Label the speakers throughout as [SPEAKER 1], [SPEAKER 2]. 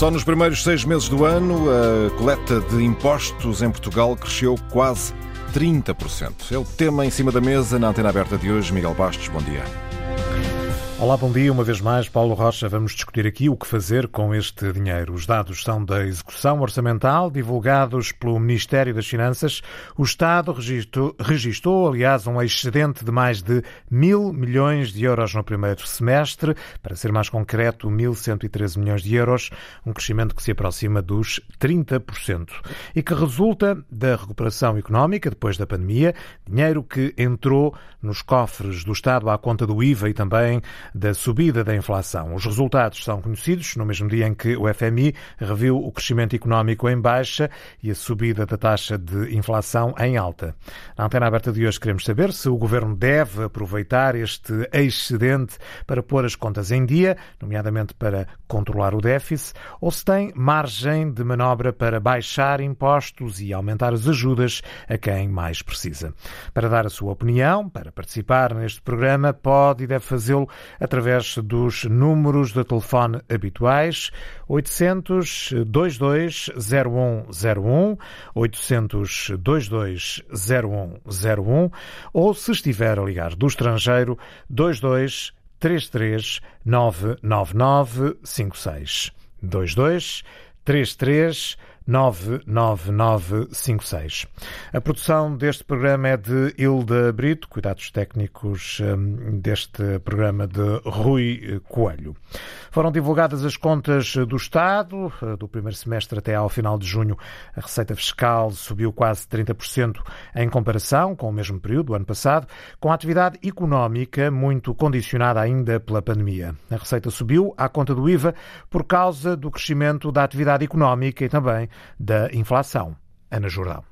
[SPEAKER 1] Só nos primeiros seis meses do ano, a coleta de impostos em Portugal cresceu quase 30%. É o tema em cima da mesa na antena aberta de hoje. Miguel Bastos, bom dia.
[SPEAKER 2] Olá, bom dia. Uma vez mais, Paulo Rocha, vamos discutir aqui o que fazer com este dinheiro. Os dados são da execução orçamental divulgados pelo Ministério das Finanças. O Estado registrou, registrou, aliás, um excedente de mais de mil milhões de euros no primeiro semestre, para ser mais concreto, 1.113 milhões de euros, um crescimento que se aproxima dos 30% e que resulta da recuperação económica depois da pandemia, dinheiro que entrou nos cofres do Estado à conta do IVA e também da subida da inflação. Os resultados são conhecidos no mesmo dia em que o FMI reviu o crescimento económico em baixa e a subida da taxa de inflação em alta. Na antena aberta de hoje queremos saber se o governo deve aproveitar este excedente para pôr as contas em dia, nomeadamente para controlar o déficit, ou se tem margem de manobra para baixar impostos e aumentar as ajudas a quem mais precisa. Para dar a sua opinião, para participar neste programa, pode e deve fazê-lo através dos números de telefone habituais 800 22 0101, 800 22 0101 ou se estiver a ligar do estrangeiro 22 33 999 56 22 33 99956. A produção deste programa é de Hilda Brito, cuidados técnicos hum, deste programa de Rui Coelho. Foram divulgadas as contas do Estado. Do primeiro semestre até ao final de junho, a receita fiscal subiu quase 30% em comparação com o mesmo período do ano passado, com a atividade económica muito condicionada ainda pela pandemia. A receita subiu à conta do IVA por causa do crescimento da atividade económica e também da inflação. Ana Jordão.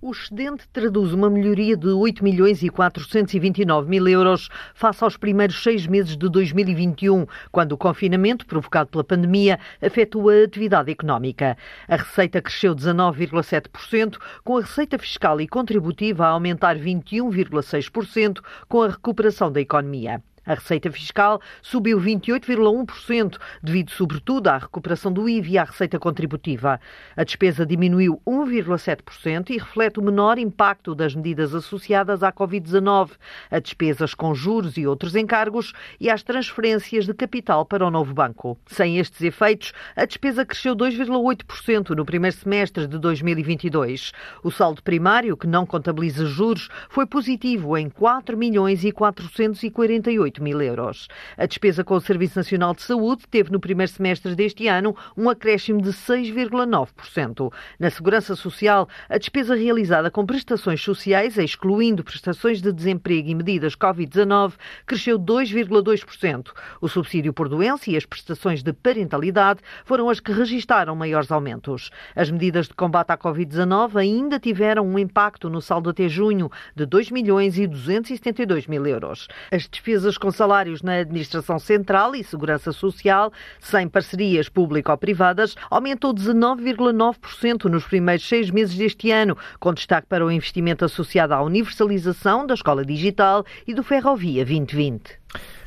[SPEAKER 3] O excedente traduz uma melhoria de 8 milhões e 429 mil euros face aos primeiros seis meses de 2021, quando o confinamento provocado pela pandemia afetou a atividade económica. A receita cresceu 19,7%, com a receita fiscal e contributiva a aumentar 21,6% com a recuperação da economia. A receita fiscal subiu 28,1%, devido sobretudo à recuperação do IVA e à receita contributiva. A despesa diminuiu 1,7% e reflete o menor impacto das medidas associadas à Covid-19, a despesas com juros e outros encargos e às transferências de capital para o novo banco. Sem estes efeitos, a despesa cresceu 2,8% no primeiro semestre de 2022. O saldo primário, que não contabiliza juros, foi positivo em 4 milhões e 448 mil euros. A despesa com o Serviço Nacional de Saúde teve no primeiro semestre deste ano um acréscimo de 6,9%. Na Segurança Social, a despesa realizada com prestações sociais, excluindo prestações de desemprego e medidas Covid-19, cresceu 2,2%. O subsídio por doença e as prestações de parentalidade foram as que registaram maiores aumentos. As medidas de combate à Covid-19 ainda tiveram um impacto no saldo até junho de 2 milhões e 272 mil euros. As despesas com salários na Administração Central e Segurança Social, sem parcerias público-privadas, aumentou 19,9% nos primeiros seis meses deste ano, com destaque para o investimento associado à universalização da Escola Digital e do Ferrovia 2020.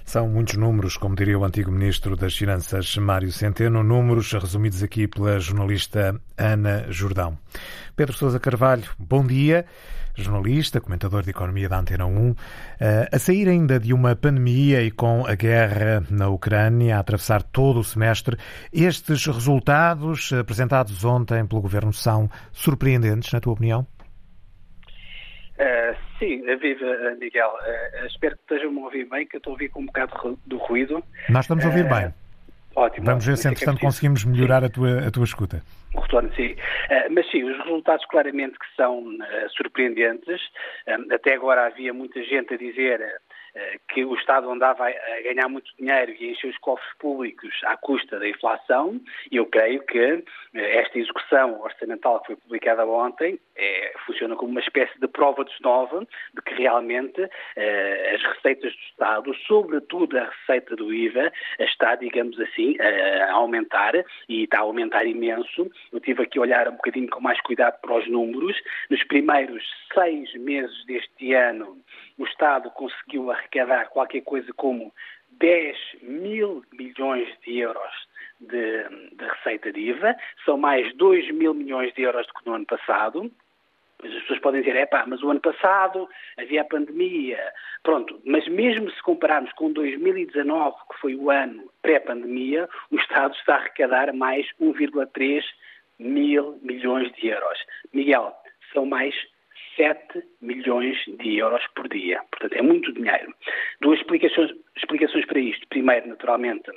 [SPEAKER 2] São muitos números, como diria o antigo ministro das Finanças, Mário Centeno, números resumidos aqui pela jornalista Ana Jordão. Pedro Sousa Carvalho, bom dia jornalista, comentador de economia da Antena 1, eh, a sair ainda de uma pandemia e com a guerra na Ucrânia a atravessar todo o semestre, estes resultados apresentados ontem pelo governo são surpreendentes, na tua opinião?
[SPEAKER 4] Uh, sim, viva Miguel. Uh, espero que estejam a ouvir bem, que eu estou a ouvir com um bocado do ruído.
[SPEAKER 2] Nós estamos a ouvir uh, bem. Ótimo. Vamos ver se, entretanto, é conseguimos melhorar a tua, a tua escuta.
[SPEAKER 4] O retorno, sim. Uh, mas sim, os resultados claramente que são uh, surpreendentes. Uh, até agora havia muita gente a dizer que o Estado andava a ganhar muito dinheiro e a encher os cofres públicos à custa da inflação, e eu creio que esta execução orçamental que foi publicada ontem é, funciona como uma espécie de prova de nova de que realmente as receitas do Estado, sobretudo a receita do IVA, está, digamos assim, a aumentar e está a aumentar imenso eu tive aqui a olhar um bocadinho com mais cuidado para os números. Nos primeiros seis meses deste ano, o Estado conseguiu arrecadar qualquer coisa como 10 mil milhões de euros de, de receita de IVA, são mais 2 mil milhões de euros do que no ano passado, as pessoas podem dizer, é pá, mas o ano passado havia a pandemia. Pronto, mas mesmo se compararmos com 2019, que foi o ano pré-pandemia, o Estado está a arrecadar mais 1,3 mil milhões de euros. Miguel, são mais 7 milhões de euros por dia. Portanto, é muito dinheiro. Duas explicações, explicações para isto. Primeiro, naturalmente,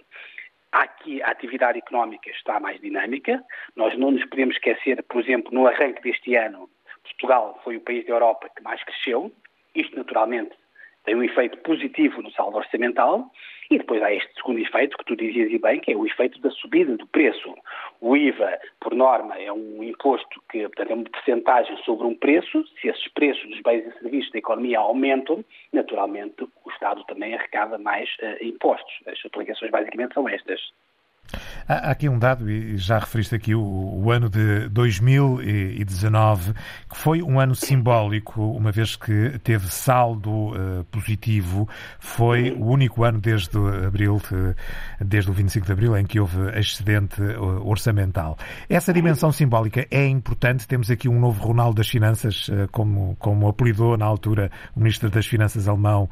[SPEAKER 4] aqui a atividade económica está mais dinâmica. Nós não nos podemos esquecer, por exemplo, no arranque deste ano, Portugal foi o país da Europa que mais cresceu. Isto, naturalmente, tem um efeito positivo no saldo orçamental. E depois há este segundo efeito, que tu dizias e bem, que é o efeito da subida do preço. O IVA, por norma, é um imposto que, portanto, é uma porcentagem sobre um preço. Se esses preços dos bens e serviços da economia aumentam, naturalmente o Estado também arrecada mais uh, impostos. As aplicações basicamente são estas.
[SPEAKER 2] Há aqui um dado, e já referiste aqui o, o, ano de 2019, que foi um ano simbólico, uma vez que teve saldo uh, positivo, foi o único ano desde abril, desde o 25 de abril, em que houve excedente uh, orçamental. Essa dimensão simbólica é importante. Temos aqui um novo Ronaldo das Finanças, uh, como, como apelidou na altura o Ministro das Finanças alemão,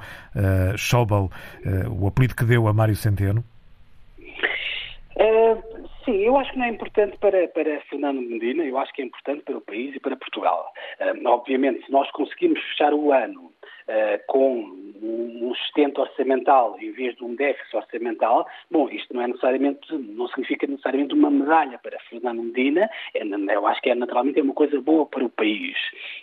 [SPEAKER 2] Schäuble, o apelido que deu a Mário Centeno.
[SPEAKER 4] Uh, sim, eu acho que não é importante para, para Fernando Medina, eu acho que é importante para o país e para Portugal. Uh, obviamente, se nós conseguimos fechar o ano com um sustento orçamental em vez de um déficit orçamental, bom, isto não é necessariamente, não significa necessariamente uma medalha para Fernando Medina, é, eu acho que é naturalmente é uma coisa boa para o país.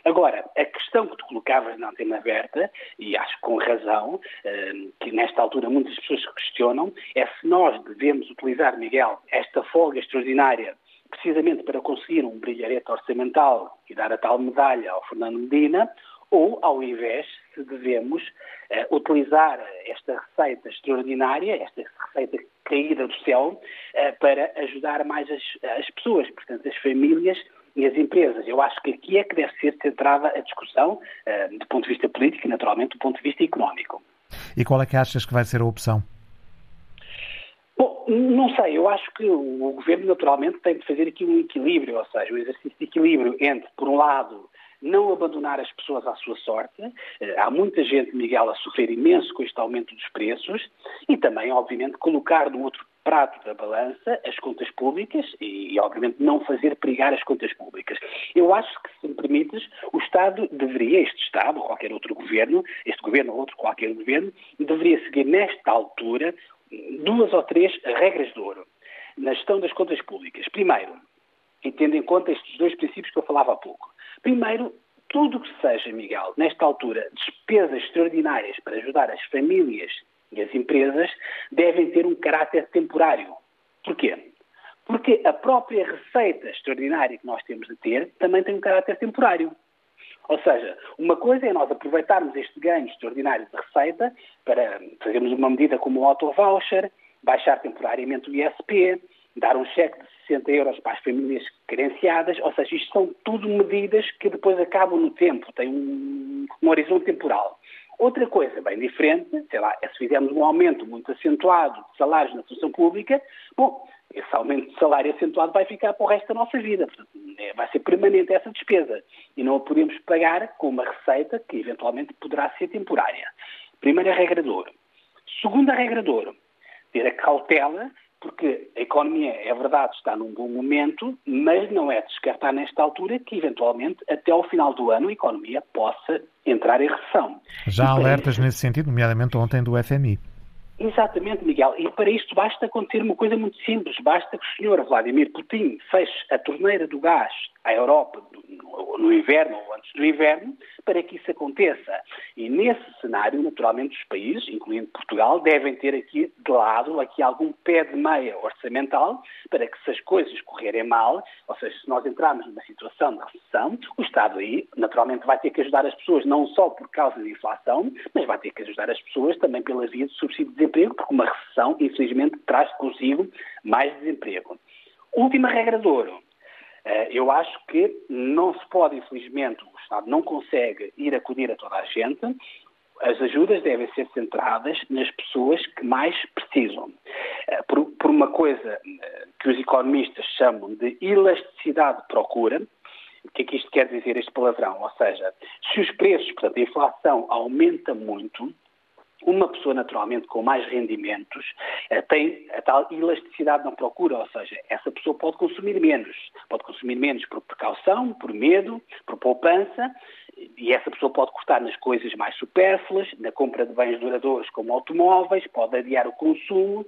[SPEAKER 4] Agora, a questão que tu colocavas na antena aberta, e acho com razão, eh, que nesta altura muitas pessoas questionam, é se nós devemos utilizar, Miguel, esta folga extraordinária precisamente para conseguir um brilharete orçamental e dar a tal medalha ao Fernando Medina, ou, ao invés, se devemos uh, utilizar esta receita extraordinária, esta receita caída do céu, uh, para ajudar mais as, as pessoas, portanto, as famílias e as empresas. Eu acho que aqui é que deve ser centrada a discussão, uh, do ponto de vista político e, naturalmente, do ponto de vista económico.
[SPEAKER 2] E qual é que achas que vai ser a opção?
[SPEAKER 4] Bom, não sei, eu acho que o governo naturalmente tem de fazer aqui um equilíbrio, ou seja, um exercício de equilíbrio entre, por um lado, não abandonar as pessoas à sua sorte. Eh, há muita gente, Miguel, a sofrer imenso com este aumento dos preços e também, obviamente, colocar no outro prato da balança as contas públicas e, obviamente, não fazer perigar as contas públicas. Eu acho que, se me permites, o Estado deveria, este Estado, ou qualquer outro governo, este governo ou outro qualquer governo, deveria seguir nesta altura duas ou três regras de ouro na gestão das contas públicas. Primeiro, e tendo em conta estes dois princípios que eu falava há pouco. Primeiro, tudo o que seja, Miguel, nesta altura, despesas extraordinárias para ajudar as famílias e as empresas, devem ter um caráter temporário. Porquê? Porque a própria receita extraordinária que nós temos de ter também tem um caráter temporário. Ou seja, uma coisa é nós aproveitarmos este ganho extraordinário de receita para fazermos uma medida como o auto-voucher, baixar temporariamente o ISP, dar um cheque de 60 euros para as famílias carenciadas, ou seja, isto são tudo medidas que depois acabam no tempo, têm um, um horizonte temporal. Outra coisa bem diferente, sei lá, é se fizermos um aumento muito acentuado de salários na função pública, bom, esse aumento de salário acentuado vai ficar para o resto da nossa vida. Portanto, é, vai ser permanente essa despesa. E não a podemos pagar com uma receita que eventualmente poderá ser temporária. Primeira regra de ouro. Segunda regra de ouro. Ter a cautela porque a economia, é verdade, está num bom momento, mas não é descartar nesta altura que, eventualmente, até ao final do ano, a economia possa entrar em recessão.
[SPEAKER 2] Já há alertas isso... nesse sentido, nomeadamente ontem do FMI.
[SPEAKER 4] Exatamente, Miguel. E para isto basta acontecer uma coisa muito simples. Basta que o senhor Vladimir Putin feche a torneira do gás à Europa no inverno ou antes do inverno para que isso aconteça. E nesse cenário, naturalmente, os países, incluindo Portugal, devem ter aqui de lado aqui algum pé de meia orçamental para que se as coisas correrem mal, ou seja, se nós entrarmos numa situação de recessão, o Estado aí, naturalmente, vai ter que ajudar as pessoas não só por causa da inflação, mas vai ter que ajudar as pessoas também pela via de subsídio de desemprego, porque uma recessão, infelizmente, traz consigo mais desemprego. Última regra de ouro eu acho que não se pode, infelizmente, o Estado não consegue ir acudir a toda a gente. As ajudas devem ser centradas nas pessoas que mais precisam. Eh, por, por uma coisa, eh, que os economistas chamam de elasticidade de procura. O que é que isto quer dizer, este palavrão? Ou seja, se os preços, portanto, a inflação aumenta muito, uma pessoa, naturalmente, com mais rendimentos, eh, tem a tal elasticidade na procura, ou seja, essa pessoa pode consumir menos. Pode consumir menos por precaução, por medo, por poupança, e essa pessoa pode cortar nas coisas mais supérfluas, na compra de bens duradouros como automóveis, pode adiar o consumo.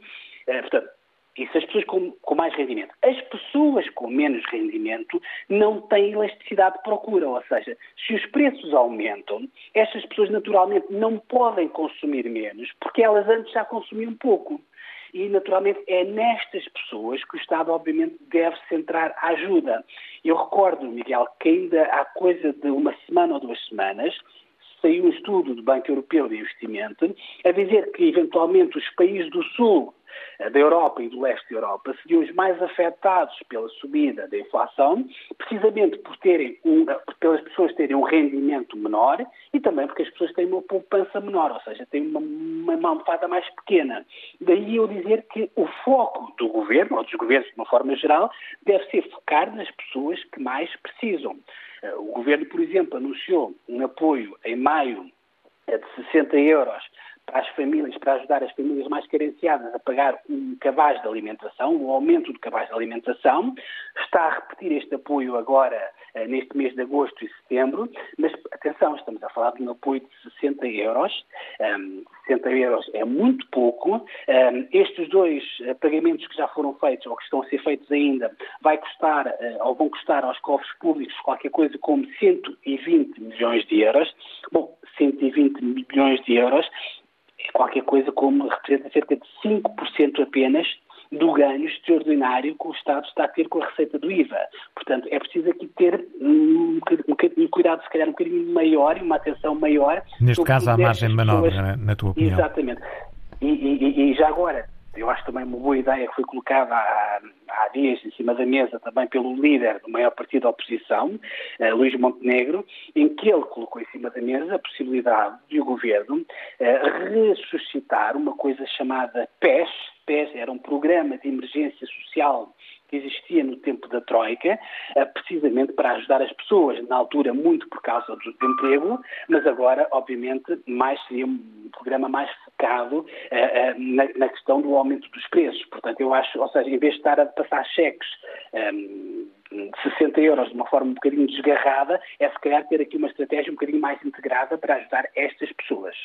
[SPEAKER 4] Eh, portanto, isso as pessoas com, com, mais rendimento. As pessoas com menos rendimento não têm elasticidade de procura, ou seja, se os preços aumentam, estas pessoas naturalmente não podem consumir menos, porque elas antes já consumiam pouco. E, naturalmente, é nestas pessoas que o Estado, obviamente, deve centrar a ajuda. Eu recordo, Miguel, que ainda há coisa de uma semana ou duas semanas, saiu um estudo do Banco Europeu de Investimento a dizer que, eventualmente, os países do Sul eh, da Europa e do leste da Europa seriam os mais afetados pela subida da inflação, precisamente por terem um, pelas pessoas terem um rendimento menor e também porque as pessoas têm uma poupança menor, ou seja, têm uma, uma almofada mais pequena. Daí eu dizer que o foco do governo, ou dos governos de uma forma geral, deve ser focar nas pessoas que mais precisam. Eh, o governo, por exemplo, anunciou um apoio em maio eh, de 60 euros para as famílias, para ajudar as famílias mais carenciadas a pagar um cabaz de alimentação, um aumento do cabaz de alimentação. Está a repetir este apoio agora, neste mês de agosto e setembro, mas atenção, estamos a falar de um apoio de 60 euros. Um, 60 euros é muito pouco. Um, estes dois eh, pagamentos que já foram feitos, ou que estão a ser feitos ainda, vai custar, uh, ou vão custar aos cofres públicos qualquer coisa como 120 milhões de euros. Bom, 120 milhões de euros é qualquer coisa como representa cerca de 5% apenas do ganho extraordinário que o Estado está a ter com a receita do IVA. Portanto, é preciso aqui ter um, um, um cuidado, se calhar, um bocadinho maior e uma atenção maior.
[SPEAKER 2] Neste caso, há margem de manobra, pessoas... na tua opinião.
[SPEAKER 4] Exatamente. E, e, e, já agora, eu acho também uma boa ideia que foi colocada há, há dias em cima da mesa também pelo líder do maior partido da oposição, eh, Luís Montenegro, em que ele colocou em cima da mesa a possibilidade de o governo eh, ressuscitar uma coisa chamada PES. PES era um programa de emergência social que existia no tempo da Troika, eh, precisamente para ajudar as pessoas, na altura muito por causa do emprego, mas agora, obviamente, mais seria um programa mais focado eh, eh, na, questão do aumento dos preços. Portanto, eu acho, ou seja, em vez de estar a passar cheques um, de 60 euros de uma forma um bocadinho desgarrada, é se calhar ter aqui uma estratégia um bocadinho mais integrada para ajudar estas pessoas.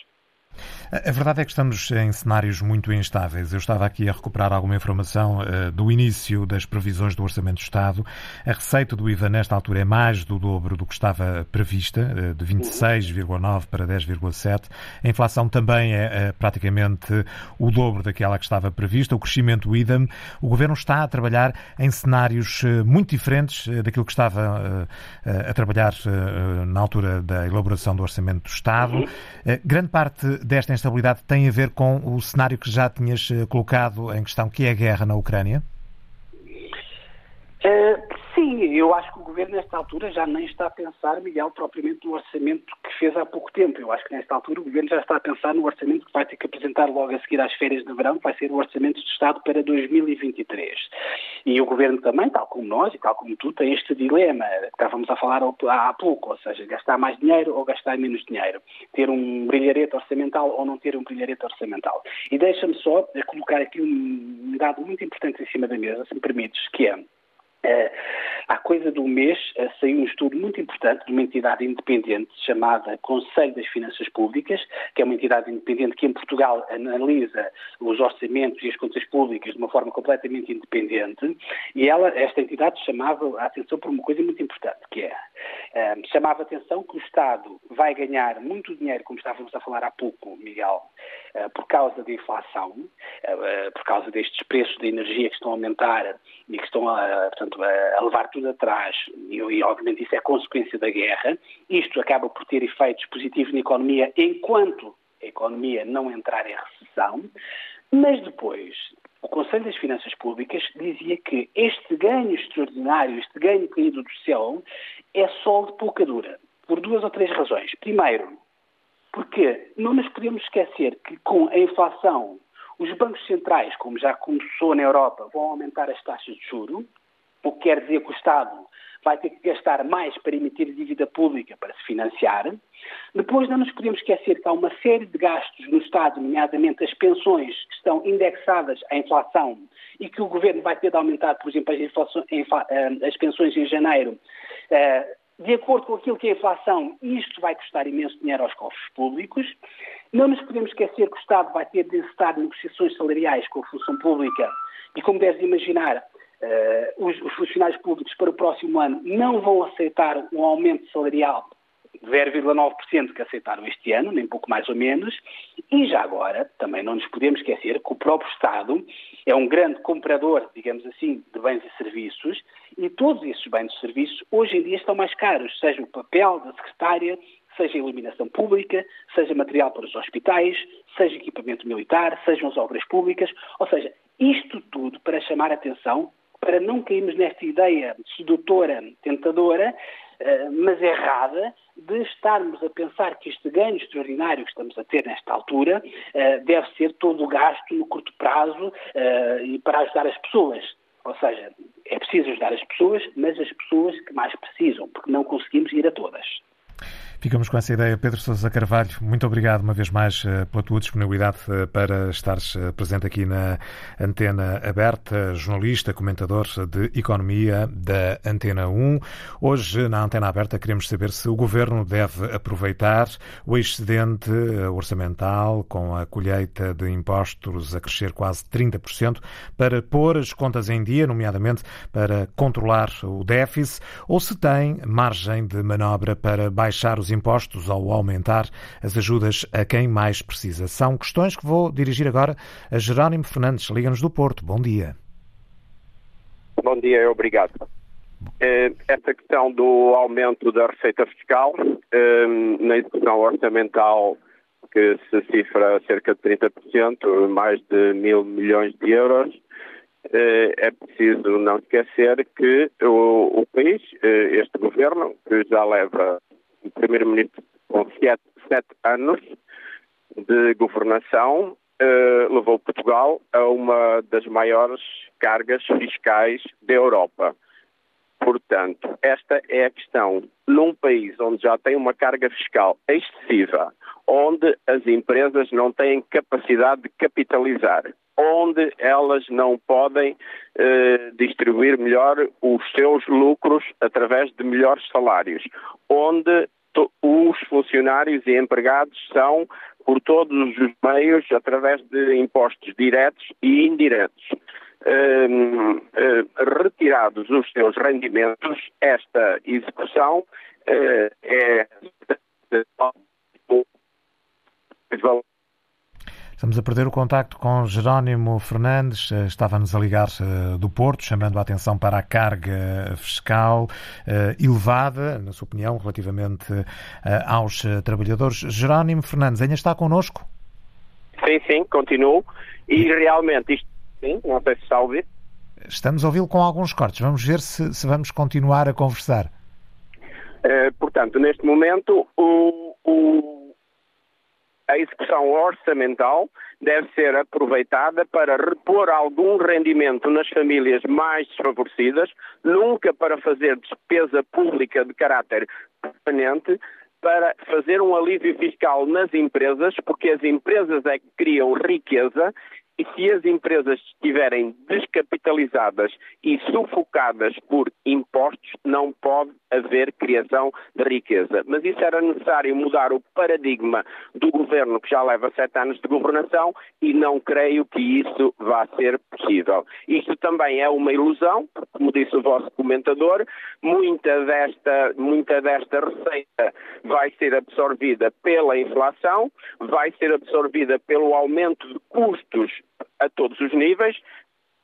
[SPEAKER 2] A verdade é que estamos em cenários muito instáveis. Eu estava aqui a recuperar alguma informação uh, do início das previsões do Orçamento do Estado. A receita do IVA nesta altura é mais do dobro do que estava prevista, uh, de 26,9 para 10,7. A inflação também é uh, praticamente o dobro daquela que estava prevista. O crescimento do IDAM. O Governo está a trabalhar em cenários muito diferentes daquilo que estava a trabalhar na altura da elaboração do Orçamento do Estado. grande parte desta instabilidade tem a ver com o cenário que já tinhas eh, colocado em questão, que é a guerra na Ucrânia?
[SPEAKER 4] Uh, sim, eu acho que o Governo, nesta altura, já nem está a pensar, Miguel, propriamente no orçamento que fez há pouco tempo. Eu acho que, nesta altura, o Governo já está a pensar no orçamento que vai ter que apresentar logo a seguir às férias de verão, que vai ser o Orçamento de Estado para 2023. E o Governo também, tal como nós e tal como tu, tem este dilema que estávamos a falar há pouco, ou seja, gastar mais dinheiro ou gastar menos dinheiro. Ter um brilharete orçamental ou não ter um brilharete orçamental. E deixa-me só colocar aqui um dado muito importante em cima da mesa, se me permites, que é há coisa de um mês uh, saiu um estudo muito importante de uma entidade independente chamada Conselho das Finanças Públicas, que é uma entidade independente que em Portugal analisa os orçamentos e as contas públicas de uma forma completamente independente, e ela, esta entidade chamava a atenção por uma coisa muito importante, que é, uh, chamava a atenção que o Estado vai ganhar muito dinheiro, como estávamos a falar há pouco, Miguel, por causa da inflação, por causa destes preços de energia que estão a aumentar e que estão a, portanto, portanto, a, a levar tudo atrás, e, e, obviamente isso é consequência da guerra. Isto acaba por ter efeitos positivos na economia enquanto a economia não entrar em recessão, mas depois o Conselho das Finanças Públicas dizia que este ganho extraordinário, este ganho caído do céu, é só de pouca dura, por duas ou três razões. Primeiro, porque não nos podemos esquecer que com a inflação Os bancos centrais, como já começou na Europa, vão aumentar as taxas de juro, o que quer dizer que o Estado vai ter que gastar mais para emitir dívida pública para se financiar. Depois, não nos podemos esquecer que há uma série de gastos no Estado, nomeadamente as pensões que estão indexadas à inflação e que o Governo vai ter de aumentar, por exemplo, as, eh, as pensões em janeiro. Eh, de acordo com aquilo que é a inflação, isto vai custar imenso dinheiro aos cofres públicos. Não nos podemos esquecer que o Estado vai ter de encetar negociações salariais com a função pública e, como deves imaginar, uh, os, os, funcionários públicos para o próximo ano não vão aceitar um aumento salarial de 0,9% que aceitaram este ano, nem pouco mais ou menos, e já agora também não nos podemos esquecer que o próprio Estado é um grande comprador, digamos assim, de bens e serviços, e todos esses bens e serviços hoje em dia estão mais caros, seja o papel da secretária, seja iluminação pública, seja material para os hospitais, seja equipamento militar, sejam as obras públicas, ou seja, isto tudo para chamar a atenção para não cairmos nesta ideia sedutora, tentadora, eh, mas errada, de estarmos a pensar que este ganho extraordinário que estamos a ter nesta altura eh, deve ser todo gasto no curto prazo eh, e para ajudar as pessoas. Ou seja, é preciso ajudar as pessoas, mas as pessoas que mais precisam, porque não conseguimos ir a todas.
[SPEAKER 2] Ficamos com essa ideia. Pedro Sousa Carvalho, muito obrigado uma vez mais eh, pela tua disponibilidade eh, para estares eh, presente aqui na Antena Aberta, jornalista, comentador de Economia da Antena 1. Hoje, na Antena Aberta, queremos saber se o Governo deve aproveitar o excedente orçamental com a colheita de impostos a crescer quase 30% para pôr as contas em dia, nomeadamente para controlar o déficit, ou se tem margem de manobra para baixar os impostos ou aumentar as ajudas a quem mais precisa. São questões que vou dirigir agora a Jerónimo Fernandes, Liga-nos do Porto. Bom dia.
[SPEAKER 5] Bom dia, obrigado. Eh, esta questão do aumento da receita fiscal eh, na execução orçamental que se cifra cerca de 30%, mais de mil milhões de euros, eh, é preciso não esquecer que o, o país, este governo, que já leva primeiro-ministro com sete, sete, anos de governação uh, levou Portugal a uma das maiores cargas fiscais da Europa. Portanto, esta é a questão. Num país onde já tem uma carga fiscal excessiva, onde as empresas não têm capacidade de capitalizar, onde elas não podem eh, distribuir melhor os seus lucros através de melhores salários, onde os funcionários e empregados são, por todos os meios, através de impostos diretos e indiretos, um, uh, retirados os seus rendimentos, esta execução uh, é
[SPEAKER 2] Estamos a perder o contacto com Jerónimo Fernandes, eh, estava-nos a ligar eh, do Porto, chamando a atenção para a carga fiscal eh, elevada, na sua opinião, relativamente aos trabalhadores. Jerónimo Fernandes, ainda está connosco?
[SPEAKER 5] Sim, sim, continuo. E realmente isto, sim, não sei se está a ouvir.
[SPEAKER 2] Estamos a ouvi-lo com alguns cortes. Vamos ver se, se vamos continuar a conversar.
[SPEAKER 5] portanto, neste momento, o, o a execução orçamental deve ser aproveitada para repor algum rendimento nas famílias mais desfavorecidas, nunca para fazer despesa pública de caráter permanente, para fazer um alívio fiscal nas empresas, porque as empresas é que criam riqueza e se as empresas estiverem descapitalizadas e sufocadas por impostos, não pode haver criação de riqueza. Mas isso era necessário mudar o paradigma do governo que já leva sete anos de governação e não creio que isso vá ser possível. Isto também é uma ilusão, como disse o vosso comentador, muita desta, muita desta receita vai ser absorvida pela inflação, vai ser absorvida pelo aumento de custos a todos os níveis,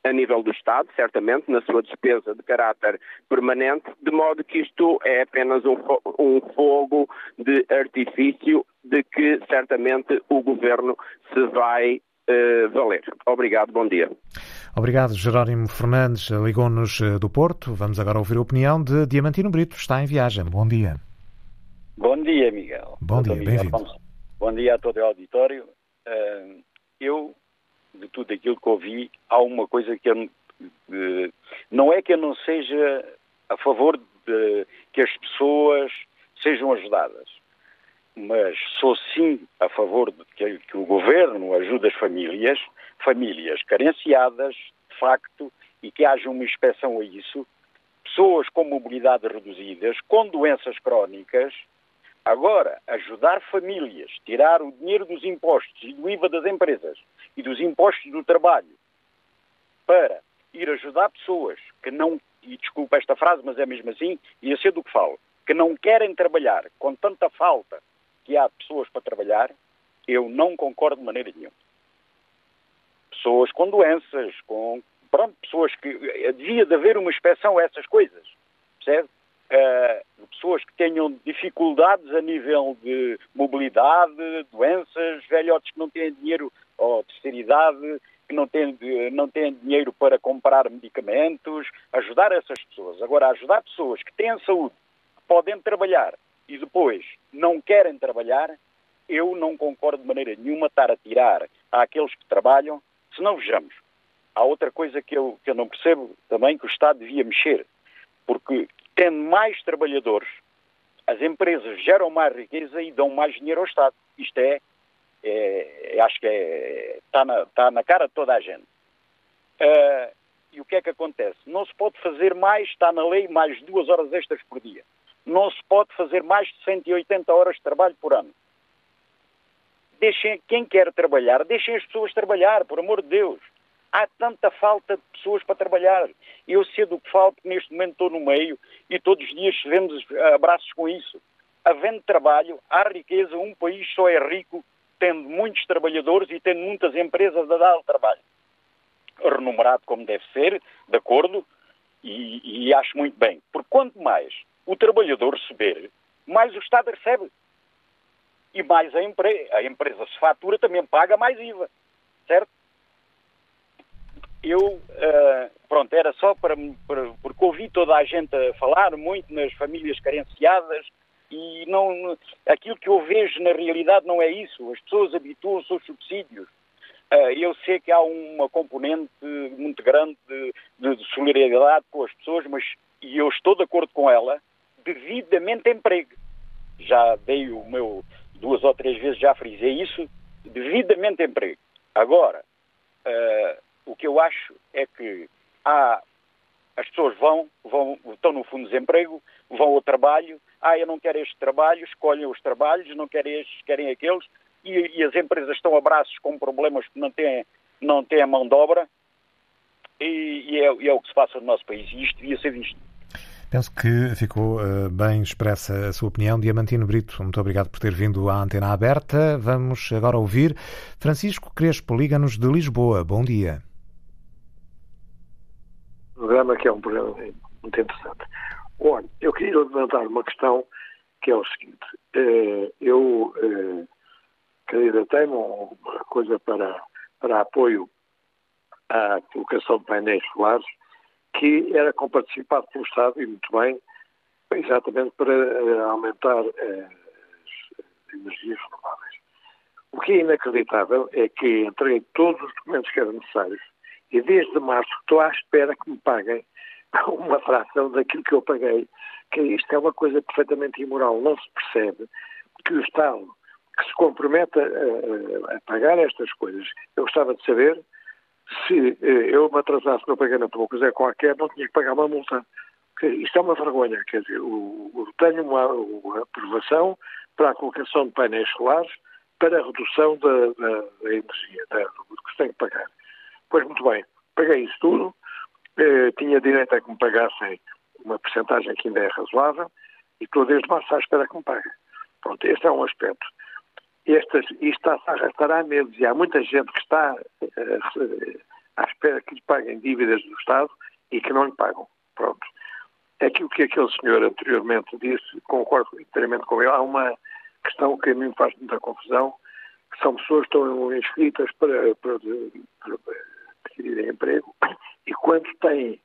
[SPEAKER 5] a nível do Estado, certamente, na sua despesa de caráter permanente, de modo que isto é apenas um, um fogo de artifício de que certamente o Governo se vai uh, valer. Obrigado, bom dia.
[SPEAKER 2] Obrigado, Jerónimo Fernandes. Ligou-nos eh, do Porto. Vamos agora ouvir a opinião de Diamantino Brito. Está em viagem. Bom dia.
[SPEAKER 6] Bom dia, Miguel.
[SPEAKER 2] Bom dia, bem-vindo.
[SPEAKER 6] Bom dia a todo o auditório. Uh, eu de tudo aquilo que ouvi, há uma coisa que eu, de, não é que eu não seja a favor de que as pessoas sejam ajudadas, mas sou sim a favor de que, que o governo ajude as famílias, famílias carenciadas, de facto, e que haja uma inspeção a isso, pessoas com mobilidade reduzidas, com doenças crónicas. Agora, ajudar famílias, tirar o dinheiro dos impostos e do IVA das empresas e dos impostos do trabalho para ir ajudar pessoas que não, e desculpa esta frase, mas é mesmo assim, e eu sei do que falo, que não querem trabalhar com tanta falta que há pessoas para trabalhar, eu não concordo de maneira nenhuma. Pessoas com doenças, com pronto, pessoas que devia de haver uma inspeção a essas coisas, percebe? Uh, pessoas que tenham dificuldades a nível de mobilidade, doenças, velhotes que não têm dinheiro, ou terceira idade, que não têm, não têm dinheiro para comprar medicamentos, ajudar essas pessoas. Agora, ajudar pessoas que têm saúde, que podem trabalhar e depois não querem trabalhar, eu não concordo de maneira nenhuma estar a tirar àqueles que trabalham, se não vejamos. Há outra coisa que eu, que eu não percebo também que o Estado devia mexer, porque tendo mais trabalhadores, as empresas geram mais riqueza e dão mais dinheiro ao Estado. Isto é, é acho que é, está, na, está na cara de toda a gente. Uh, e o que é que acontece? Não se pode fazer mais, está na lei, mais duas horas extras por dia. Não se pode fazer mais de 180 horas de trabalho por ano. Deixem, quem quer trabalhar, deixem as pessoas trabalhar, por amor de Deus. Há tanta falta de pessoas para trabalhar. Eu sei do que falta, neste momento estou no meio e todos os dias vemos abraços com isso. Havendo trabalho, há riqueza, um país só é rico tendo muitos trabalhadores e tendo muitas empresas a dar trabalho. Renumerado como deve ser, de acordo, e, e acho muito bem. Porque quanto mais o trabalhador receber, mais o Estado recebe. E mais a, empre a empresa se fatura também paga mais IVA. Certo? eu, uh, pronto, era só para, para, porque ouvi toda a gente a falar muito nas famílias carenciadas e não, aquilo que eu vejo na realidade não é isso. As pessoas habituam-se aos subsídios. Uh, eu sei que há uma componente muito grande de, de, solidariedade com as pessoas, mas e eu estou de acordo com ela, devidamente emprego. Já dei o meu, duas ou três vezes já frisei isso, devidamente emprego. Agora, uh, o que eu acho é que há, as pessoas vão, vão, estão no fundo de desemprego, vão ao trabalho, ah, eu não quero este trabalho, escolhem os trabalhos, não querem estes, querem aqueles, e, e as empresas estão a braços com problemas que não têm, não têm a mão de obra, e, e, é, e é o que se passa no nosso país, e isto devia ser visto.
[SPEAKER 2] Penso que ficou uh, bem expressa a sua opinião. Diamantino Brito, muito obrigado por ter vindo à antena aberta. Vamos agora ouvir Francisco Crespo, Liga-nos de Lisboa. Bom dia
[SPEAKER 7] programa que é um programa muito interessante. Olha, eu queria levantar uma questão que é o seguinte. Eh, eu eh, candidatei uma coisa para, para apoio à colocação de painéis solares que era comparticipado pelo Estado e muito bem, exatamente para eh, aumentar as energias renováveis. O que é inacreditável é que entrei todos os documentos que eram necessários e desde março estou à espera que me paguem uma fração daquilo que eu paguei, que isto é uma coisa perfeitamente imoral. Não se percebe que o Estado que se compromete a, a, pagar estas coisas, eu gostava de saber se eh, eu me atrasasse no pagamento de uma coisa qualquer, não tinha que pagar uma multa. Isto é uma vergonha. Quer dizer, eu tenho uma, aprovação para a colocação de painéis solares para a redução da, da, da energia, da, do que se tem que pagar. Pois muito bem, paguei isso tudo, eh, tinha direito a que me pagassem uma porcentagem que ainda é razoável e estou desde março à espera que me paguem. Pronto, este é um aspecto. Estas, isto está-se a arrastar há meses e há muita gente que está eh, à espera que lhe paguem dívidas do Estado e que não lhe pagam. Pronto. É aquilo que aquele senhor anteriormente disse, concordo inteiramente com ele. Há uma questão que a mim faz muita confusão, que são pessoas que estão inscritas para, para, para adquirirem emprego e quando têm,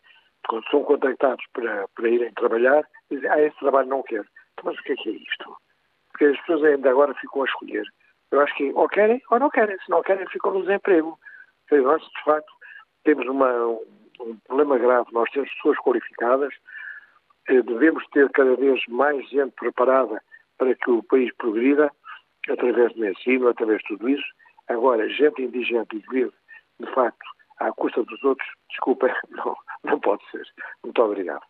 [SPEAKER 7] quando são contactados para, para irem trabalhar, dizem, ah, esse trabalho não quero. Então, mas o que é que é isto? Porque as pessoas ainda agora ficam a escolher. Eu acho que ou querem ou não querem. Se não querem, ficam no desemprego. nós, de facto, temos uma, um problema grave. Nós temos pessoas qualificadas, eh, devemos ter cada vez mais gente preparada para que o país progrida, através do ensino, através de tudo isso. Agora, gente indigente e vive, de facto, à custa dos outros, desculpa, não, não pode ser. Muito obrigado.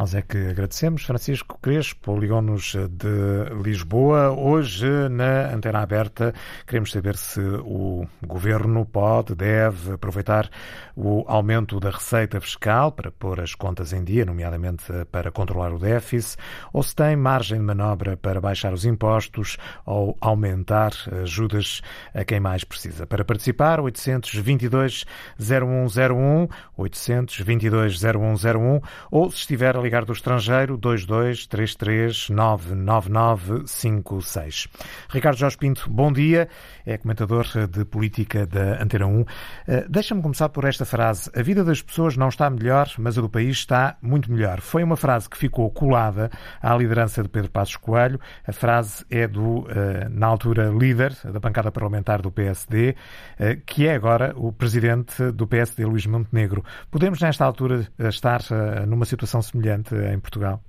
[SPEAKER 2] Nós é que agradecemos. Francisco Crespo ligou-nos de Lisboa. Hoje, na Antena Aberta, queremos saber se o governo pode, deve aproveitar o aumento da receita fiscal para pôr as contas em dia, nomeadamente para controlar o déficit, ou se tem margem de manobra para baixar os impostos ou aumentar ajudas a quem mais precisa. Para participar, 822 0101, 822 0101, ou se estiver a ligar do estrangeiro 2233999956. Ricardo Jorge Pinto, bom dia. É comentador de política da Antena 1. Eh, deixa-me começar por esta frase. A vida das pessoas não está melhor, mas a do país está muito melhor. Foi uma frase que ficou colada à liderança de Pedro Passos Coelho. A frase é do, eh, na altura, líder da bancada parlamentar do PSD, eh, que é agora o presidente do PSD, Luís Montenegro. Podemos, nesta altura, estar numa situação semelhante em Portugal?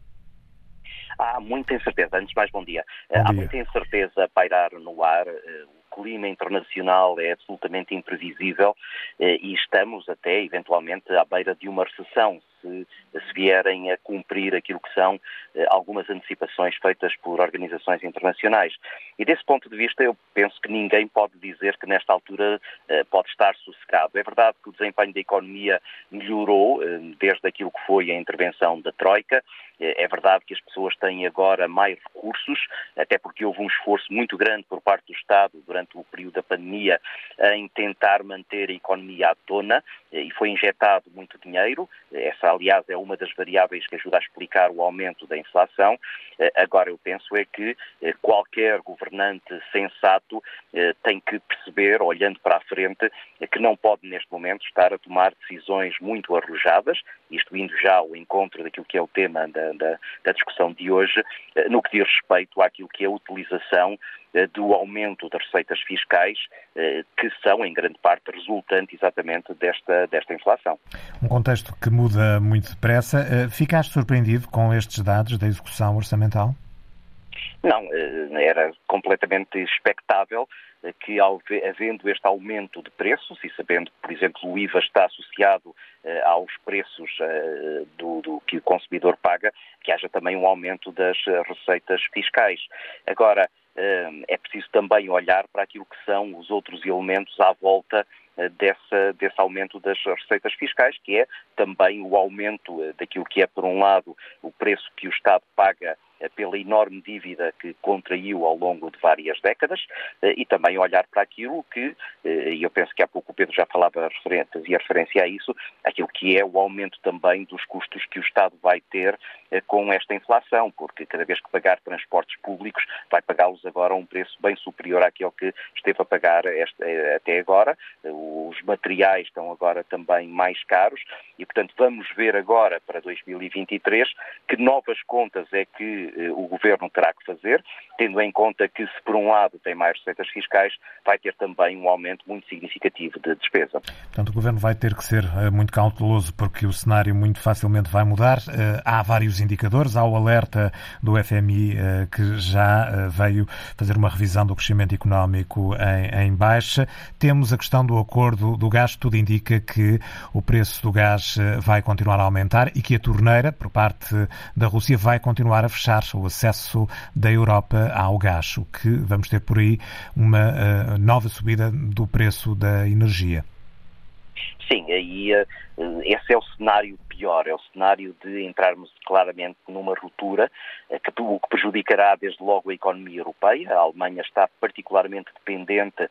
[SPEAKER 8] Há muita incerteza. Antes de mais, bom dia. Bom Há dia. muita incerteza a pairar no ar. O clima internacional é absolutamente imprevisível e estamos até, eventualmente, à beira de uma recessão se, se vierem a cumprir aquilo que são eh, algumas antecipações feitas por organizações internacionais. E desse ponto de vista, eu penso que ninguém pode dizer que nesta altura eh, pode estar sossegado. É verdade que o desempenho da economia melhorou eh, desde aquilo que foi a intervenção da Troika. É verdade que as pessoas têm agora mais recursos, até porque houve um esforço muito grande por parte do Estado durante o período da pandemia em tentar manter a economia à tona e foi injetado muito dinheiro. Essa aliás, é uma das variáveis que ajuda a explicar o aumento da inflação. Eh, agora, eu penso é que eh, qualquer governante sensato eh, tem que perceber, olhando para a frente, que não pode, neste momento, estar a tomar decisões muito arrojadas, isto indo já ao encontro daquilo que é o tema da, da, da discussão de hoje, no que diz respeito àquilo que é a utilização do aumento das receitas fiscais, que são, em grande parte, resultante exatamente desta, desta inflação.
[SPEAKER 2] Um contexto que muda muito depressa. Eh, ficaste surpreendido com estes dados da execução orçamental?
[SPEAKER 8] Não, eh, era completamente expectável eh, que, havendo este aumento de preços, e sabendo que, por exemplo, o IVA está associado aos preços do, do, que o consumidor paga, que haja também um aumento das receitas fiscais. Agora, é preciso também olhar para aquilo que são os outros elementos à volta eh, dessa, desse aumento das receitas fiscais, que é também o aumento eh, daquilo que é, por um lado, o preço que o Estado paga pela enorme dívida que contraiu ao longo de várias décadas eh, e também olhar para aquilo que, eh, e eu penso que há pouco o Pedro já falava, fazia referência a isso, aquilo que é o aumento também dos custos que o Estado vai ter com esta inflação, porque cada vez que pagar transportes públicos vai pagá-los agora a um preço bem superior àquele que esteve a pagar até agora. Os materiais estão agora também mais caros e, portanto, vamos ver agora para 2023 que novas contas é que eh, o Governo terá que fazer, tendo em conta que, se por um lado tem mais receitas fiscais, vai ter também um aumento muito significativo de despesa.
[SPEAKER 2] Portanto, o Governo vai ter que ser eh, muito cauteloso porque o cenário muito facilmente vai mudar. Eh, há vários indicadores, há o alerta do FMI que já veio fazer uma revisão do crescimento económico em, em baixa. Temos a questão do acordo do gás, tudo indica que o preço do gás vai continuar a aumentar e que a torneira, por parte da Rússia, vai continuar a fechar o acesso da Europa ao gás, o que vamos ter por aí uma uh, nova subida do preço da energia.
[SPEAKER 8] Sim, aí uh, esse é o cenário pior, é o cenário de entrarmos claramente numa ruptura uh, que, que prejudicará desde logo a economia europeia. A Alemanha está particularmente dependente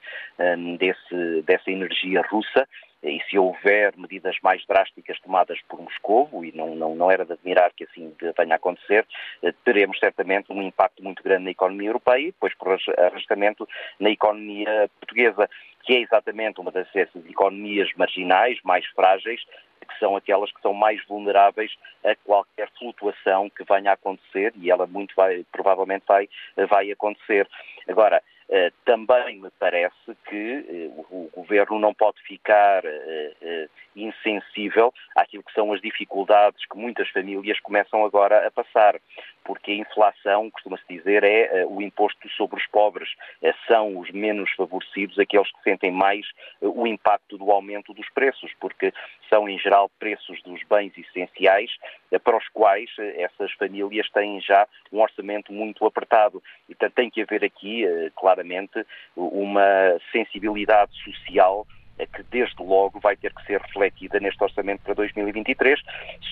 [SPEAKER 8] desse, dessa energia russa e se houver medidas mais drásticas tomadas por Moscovo, e não, não, não era de admirar que assim venha a acontecer, eh, teremos certamente um impacto muito grande na economia europeia e depois por arrastamento na economia portuguesa, que é exatamente uma dessas economias marginais, mais frágeis, que são aquelas que são mais vulneráveis a qualquer flutuação que venha a acontecer e ela muito vai, provavelmente vai, vai acontecer. Agora, também me parece que uh, o, Governo não pode ficar uh, insensível àquilo que são as dificuldades que muitas famílias começam agora a passar, porque a inflação, costuma-se dizer, é o imposto sobre os pobres, são os menos favorecidos aqueles que sentem mais o impacto do aumento dos preços, porque são em geral preços dos bens essenciais para os quais essas famílias têm já um orçamento muito apertado. E, portanto, tem que haver aqui, claramente, uma sensibilidade social que desde logo vai ter que ser refletida neste orçamento para 2023,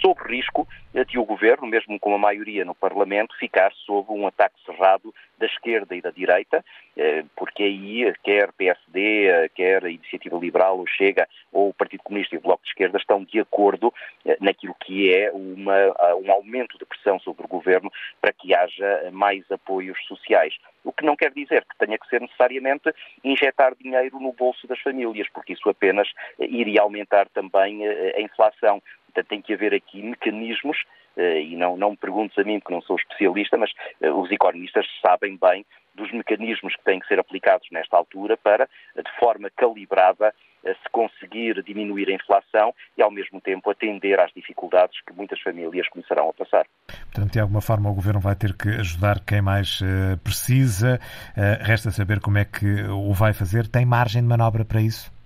[SPEAKER 8] sob risco de o Governo, mesmo com a maioria no Parlamento, ficar sob um ataque cerrado da esquerda e da direita, eh, porque aí quer PSD, quer a Iniciativa Liberal, ou Chega, ou o Partido Comunista e o Bloco de Esquerda estão de acordo eh, naquilo que é uma, um aumento de pressão sobre o Governo para que haja mais apoios sociais. O que não quer dizer que tenha que ser necessariamente injetar dinheiro no bolso das famílias, porque isso apenas eh, iria aumentar também a inflação. Portanto, tem que haver aqui mecanismos eh, e não, não me perguntes a mim, porque não sou especialista, mas eh, os economistas sabem bem dos mecanismos que têm que ser aplicados nesta altura para, de forma calibrada, eh, se conseguir diminuir a inflação e, ao mesmo tempo, atender às dificuldades que muitas famílias começarão a passar.
[SPEAKER 2] Portanto, de alguma forma, o Governo vai ter que ajudar quem mais uh, precisa. Uh, resta saber como é que o vai fazer. Tem margem de manobra para isso?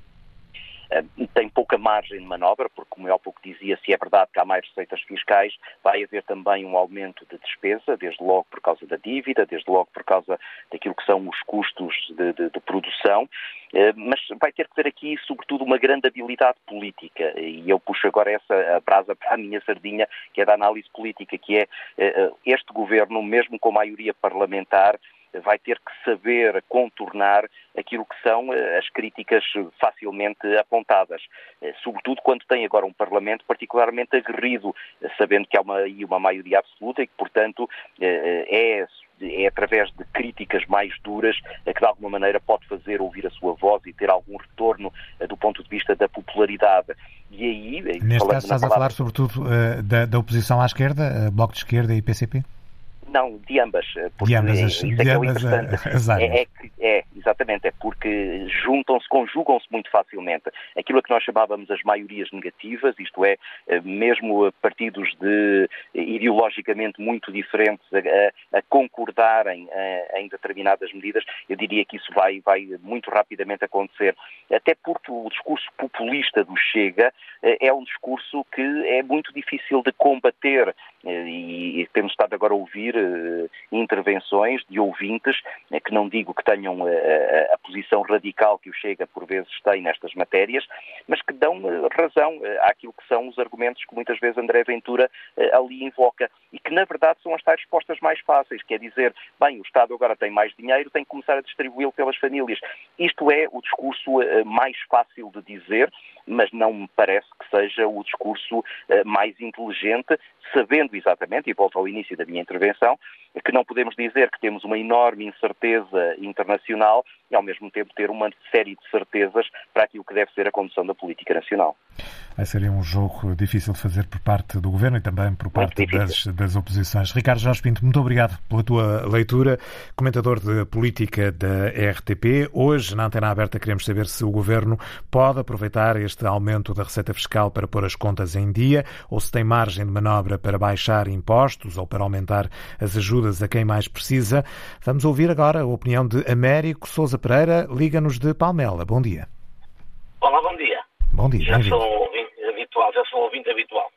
[SPEAKER 8] Eh, tem pouca margem de manobra, porque, como eu há pouco dizia, se é verdade que há mais receitas fiscais, vai haver também um aumento de despesa, desde logo por causa da dívida, desde logo por causa daquilo que são os custos de, de, de produção, eh, mas vai ter que ter aqui, sobretudo, uma grande habilidade política, e eu puxo agora essa brasa para a minha sardinha, que é da análise política, que é eh, este governo, mesmo com maioria parlamentar, vai ter que saber contornar aquilo que são eh, as críticas facilmente apontadas, eh, sobretudo quando tem agora um Parlamento particularmente aguerrido, eh, sabendo que há uma, uma maioria absoluta e que, portanto, é é através de críticas mais duras que de alguma maneira pode fazer ouvir a sua voz e ter algum retorno do ponto de vista da popularidade.
[SPEAKER 2] E aí, Neste caso estás palavra... a falar sobretudo da, da oposição à esquerda, Bloco de Esquerda e PCP?
[SPEAKER 8] Não, de ambas.
[SPEAKER 2] Porque de ambas, as, isso é que é o interessante.
[SPEAKER 8] É, é, é, exatamente, é porque juntam-se, conjugam-se muito facilmente. Aquilo a que nós chamávamos as maiorias negativas, isto é, eh, mesmo partidos de ideologicamente muito diferentes a, a concordarem eh, em determinadas medidas, eu diria que isso vai, vai muito rapidamente acontecer. Até porque o discurso populista do Chega eh, é um discurso que é muito difícil de combater e temos estado agora a ouvir uh, intervenções de ouvintes, uh, que não digo que tenham uh, a posição radical que o Chega por vezes tem nestas matérias, mas que dão razão àquilo que são os argumentos que muitas vezes André Ventura ali invoca e que na verdade são as tais respostas mais fáceis, que é dizer, bem, o Estado agora tem mais dinheiro, tem que começar a distribuí-lo pelas famílias. Isto é o discurso mais fácil de dizer, mas não me parece que seja o discurso mais inteligente, sabendo exatamente, e volto ao início da minha intervenção, que não podemos dizer que temos uma enorme incerteza internacional e, ao mesmo tempo, ter uma série de certezas para aquilo que deve ser a condução da política nacional.
[SPEAKER 2] Vai ser um jogo difícil de fazer por parte do Governo e também por parte das, das, oposições. Ricardo Jorge Pinto, muito obrigado pela tua leitura. Comentador de política da RTP. Hoje, na Antena Aberta, queremos saber se o Governo pode aproveitar este aumento da receita fiscal para pôr as contas em dia ou se tem margem de manobra para baixar impostos ou para aumentar as ajudas a quem mais precisa. Vamos ouvir agora a opinião de Américo Souza Pereira, liga-nos de Palmela. Bom dia.
[SPEAKER 9] Olá, bom dia.
[SPEAKER 2] Bom dia.
[SPEAKER 9] Já sou ouvinte habitual, já sou um ouvinte habitual.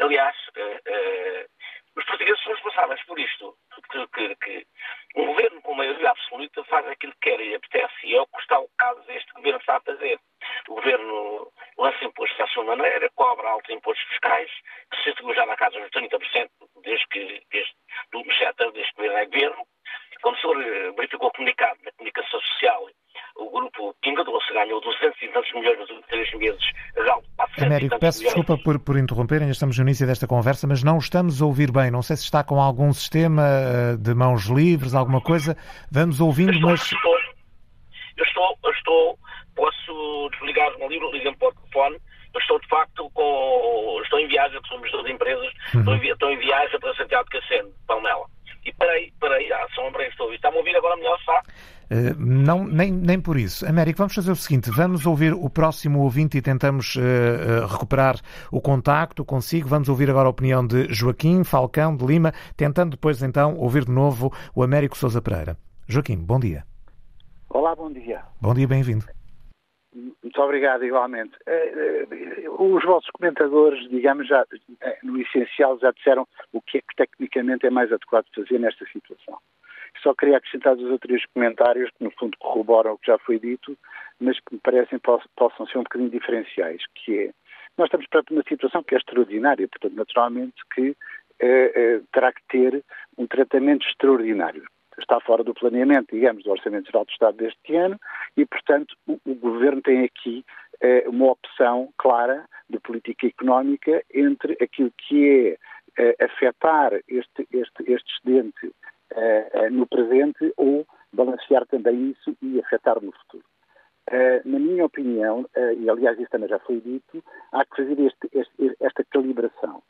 [SPEAKER 9] Aliás, uh, uh, os portugueses são responsáveis por isto, que, que, que um governo com maioria absoluta faz aquilo que quer e apetece, e é o que está o caso deste governo está a fazer. O governo lança impostos à sua maneira, cobra altos impostos fiscais, que se situam já na casa dos 30%, desde que, desde, desde que o governo é governo. Como o senhor verificou o comunicado na comunicação social o grupo Pinga Doce ganhou 220 milhões nos últimos três meses.
[SPEAKER 2] Américo, peço milhões. desculpa por, por interromper, ainda estamos no início desta conversa, mas não estamos a ouvir bem. Não sei se está com algum sistema eh, de mãos livres, alguma coisa. Vamos ouvindo,
[SPEAKER 9] eu estou,
[SPEAKER 2] mas.
[SPEAKER 9] Eu estou, eu estou, posso desligar o meu livro, ligar para o telefone. Eu estou, de facto, com. Estou em viagem, somos duas empresas, uhum. estou, em, viagem para Santiago de Caceno, Palmela. E parei, parei, à sombra, estou a ouvir. Está-me a ouvir agora melhor, está?
[SPEAKER 2] Uh, não, nem, nem por isso. Américo, vamos fazer o seguinte: vamos ouvir o próximo ouvinte e tentamos uh, uh, recuperar o contacto consigo. Vamos ouvir agora a opinião de Joaquim Falcão de Lima, tentando depois então ouvir de novo o Américo Souza Pereira. Joaquim, bom dia.
[SPEAKER 10] Olá, bom dia.
[SPEAKER 2] Bom dia, bem-vindo.
[SPEAKER 10] Muito obrigado, igualmente. Os vossos comentadores, digamos, já, no essencial, já disseram o que é que tecnicamente é mais adequado fazer nesta situação. Só queria acrescentar dois ou três comentários que, no fundo, corroboram o que já foi dito, mas que me parecem possam ser um bocadinho diferenciais, que é, nós estamos perante uma situação que é extraordinária, portanto, naturalmente que eh, eh, terá que ter um tratamento extraordinário. Está fora do planeamento, digamos, do Orçamento Geral do Estado deste ano e, portanto, o, o Governo tem aqui eh, uma opção clara de política económica entre aquilo que é afetar este, este, este excedente uh, no presente ou balancear também isso e afetar no futuro. Uh, na minha opinião, uh, e aliás isso também já foi dito, há que fazer este, este, esta calibração.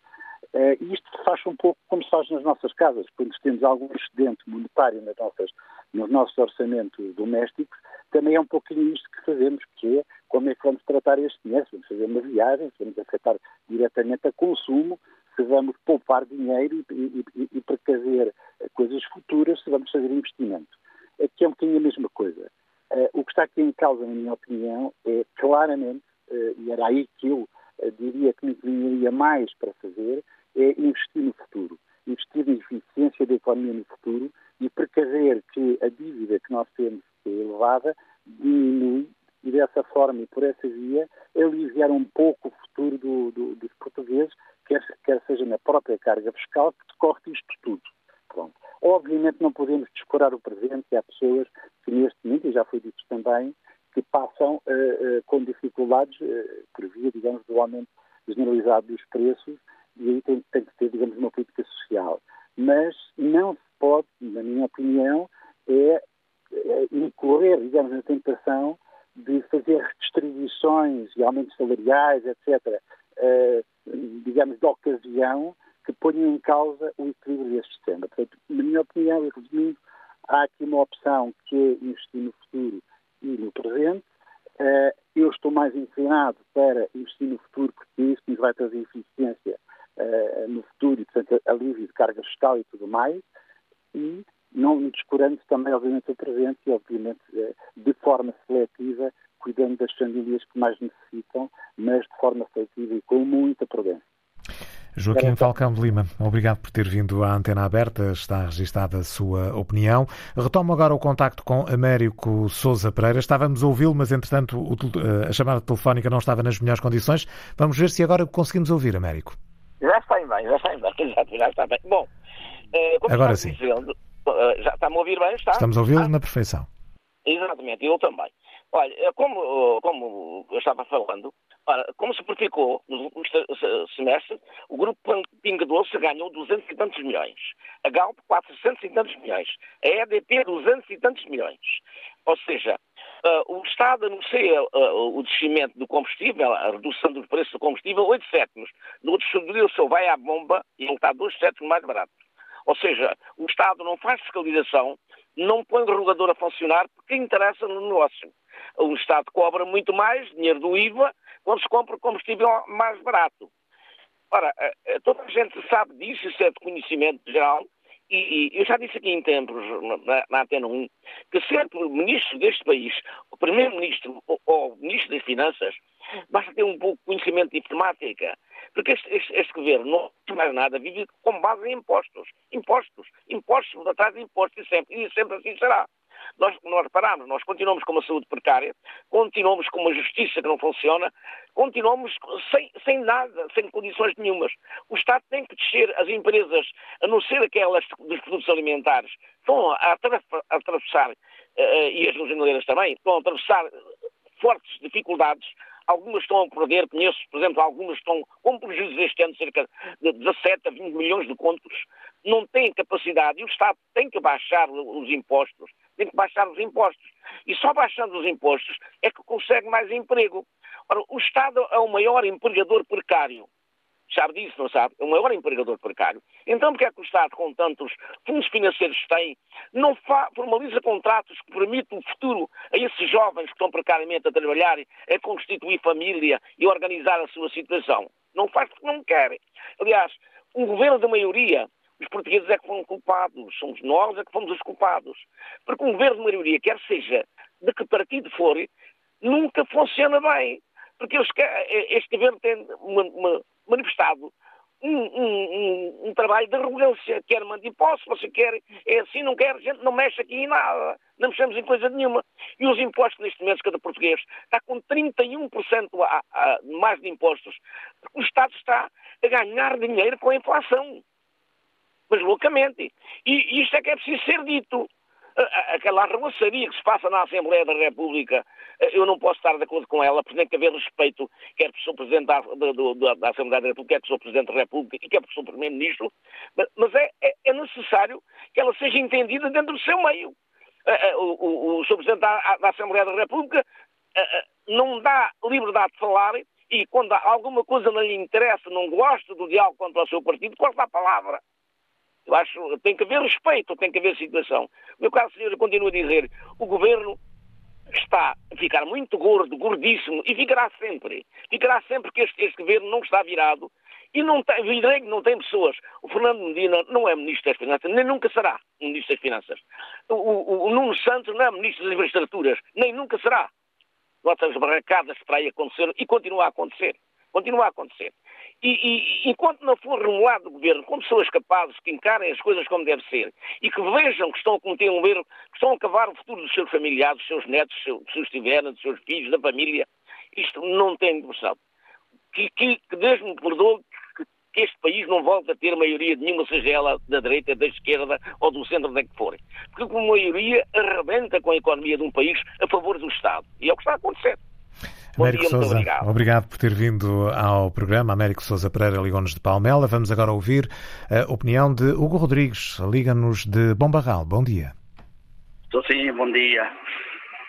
[SPEAKER 10] Uh, e isto faz um pouco como se faz nas nossas casas, quando temos algum excedente monetário nas nossas, nos nossos orçamentos domésticos, também é um pouquinho isto que fazemos, que é como é que vamos tratar este dinheiro, se vamos fazer uma viagem, se vamos afetar diretamente a consumo, se vamos poupar dinheiro e, e, e, precaver coisas futuras, se vamos fazer investimento. Aqui é um bocadinho a mesma coisa. Uh, o que está aqui em causa, na minha opinião, é claramente, uh, e era aí que eu diria que me inclinaria mais para fazer, é investir no futuro. Investir na eficiência da economia no futuro e precaver que a dívida que nós temos, é elevada, diminui e dessa forma e por essa via aliviar um pouco o futuro do, do, dos portugueses, quer, quer seja na própria carga fiscal, que decorre disto tudo. Pronto. Obviamente não podemos descurar o presente e há pessoas que neste momento, e já foi dito também, que passam uh, uh, com dificuldades uh, por via, digamos, do aumento generalizado dos preços e aí tem, tem que ter, digamos, uma política social. Mas não se pode, na minha opinião, é, é incorrer, digamos, na tentação de fazer redistribuições e aumentos salariais, etc., digamos, de ocasião, que ponham em causa o equilíbrio deste sistema. Portanto, na minha opinião, e resumindo, há aqui uma opção que é investir no futuro e no presente. Uh, eu estou mais inclinado para investir no futuro, porque é isso nos vai trazer eficiência uh, no futuro e, portanto, alívio de carga fiscal e tudo mais. E não descurando também, obviamente, o presente e, obviamente, uh, de forma seletiva, cuidando das famílias que mais necessitam, mas de forma seletiva e com muita prudência.
[SPEAKER 2] Joaquim Falcão de Lima, obrigado por ter vindo à antena aberta. Está registada a sua opinião. Retomo agora o contacto com Américo Souza Pereira. Estávamos a ouvi-lo, mas entretanto a chamada telefónica não estava nas melhores condições. Vamos ver se agora conseguimos ouvir, Américo.
[SPEAKER 9] Já está em bem, já está em bem, já está bem. Bom,
[SPEAKER 2] eh, agora sim.
[SPEAKER 9] Dizendo, eh, já está-me a ouvir bem, está?
[SPEAKER 2] Estamos a ouvi-lo ah? na perfeição.
[SPEAKER 9] Exatamente, eu também. Olha, como, como eu estava falando, ora, como se verificou no semestre, o grupo Pinga Doce ganhou 200 e tantos milhões, a Galp 400 e tantos milhões, a EDP 200 e tantos milhões. Ou seja, uh, o Estado anuncia uh, o descimento do combustível, a redução do preço do combustível, 8 sétimos. No outro o seu vai à bomba e ele está 2 sétimos mais barato. Ou seja, o Estado não faz fiscalização, não põe o regulador a funcionar porque interessa no negócio o Estado cobra muito mais dinheiro do IVA quando se compra combustível mais barato. Ora, eh, eh, toda a gente sabe disso, isso é de conhecimento geral, e, eu já disse aqui em tempos, na, na Antena 1, que sempre o ministro deste país, o primeiro-ministro ou, ou, o ministro das Finanças, basta ter um pouco de conhecimento de informática, porque este, este, este governo não faz mais nada, vive com base em impostos. Impostos, impostos, atrás de impostos, e sempre, e sempre assim será. Nós, nós nós continuamos com uma saúde precária, continuamos com uma justiça que não funciona, continuamos sem, sem nada, sem condições nenhumas. O Estado tem que descer as empresas, a não ser aquelas dos produtos alimentares, estão a, atravessar, uh, e as usineleiras também, estão a atravessar fortes dificuldades algumas estão a perder, conheço, por exemplo, algumas estão com prejuízos este ano, cerca de 17 a 20 milhões de contos, não têm capacidade e o Estado tem que baixar os impostos, tem que baixar os impostos. E só baixando os impostos é que consegue mais emprego. Ora, o Estado é o maior empregador precário. sabe disso, não sabe? É o maior empregador precário. Então, porque é que o Estado, com tantos fundos financeiros que tem, não formaliza contratos que permitam o futuro a esses jovens que estão precariamente a trabalhar, a constituir família e organizar a sua situação? Não faz porque não querem. Aliás, um governo da maioria, os portugueses é que foram culpados, somos nós é que fomos os culpados. Porque um governo de maioria, quer seja de que partido for, nunca funciona bem. Porque este governo tem manifestado um, um, um, trabalho de arrogância. Quer mandar impostos, você quer, é assim, não quer, a gente não mexe aqui em nada. Não mexemos em coisa nenhuma. E os impostos, neste momento, cada português está com 31% a, a, mais de impostos. O Estado está a ganhar dinheiro com a inflação. Mas loucamente. E isto é que é preciso ser dito aquela arruaçaria que se passa na Assembleia da República, eh, eu não posso estar de acordo com ela, porque tem que haver respeito, quer por Sr. Presidente da, da, da, Assembleia da República, quer por Sr. Presidente da República e quer por Sr. Primeiro-Ministro, mas é, é, é, necessário que ela seja entendida dentro do seu meio. Eh, eh, o, o, o Sr. Presidente da, da, Assembleia da República não dá liberdade de falar e quando alguma coisa não lhe interessa, não gosta do diálogo contra o seu partido, corta a palavra. Eu acho tem que haver respeito, tem que haver situação. Meu caro senhor, eu continuo a dizer, o governo está a ficar muito gordo, gordíssimo, e ficará sempre. Ficará sempre que este, este governo não está virado e não tem, não tem pessoas. O Fernando Medina não é Ministro das Finanças, nem nunca será Ministro das Finanças. O, o, o Nuno Santos não é Ministro das Infraestruturas, nem nunca será. Temos barracadas para aí acontecer e continua a acontecer. Continua a acontecer. E, e, enquanto não for remoado o governo com pessoas capazes que encarem as coisas como deve ser e que vejam que estão a cometer um erro, que estão a acabar o futuro dos seus familiares, dos seus netos, se os tiverem, dos seus filhos, da família, isto não tem diversão. Que, que, que Deus me perdoe que, que, este país não volte a ter maioria nenhuma, seja ela da direita, da esquerda ou do centro, onde é que for. Porque com maioria arrebenta com a economia de um país a favor do Estado. E é o que está a acontecer.
[SPEAKER 2] Américo Souza, obrigado. obrigado. por ter vindo ao programa. Américo Souza Pereira ligou-nos de Palmela. Vamos agora ouvir a opinião de Hugo Rodrigues. Liga-nos de Bombarral. Bom dia.
[SPEAKER 11] Estou sim, bom dia.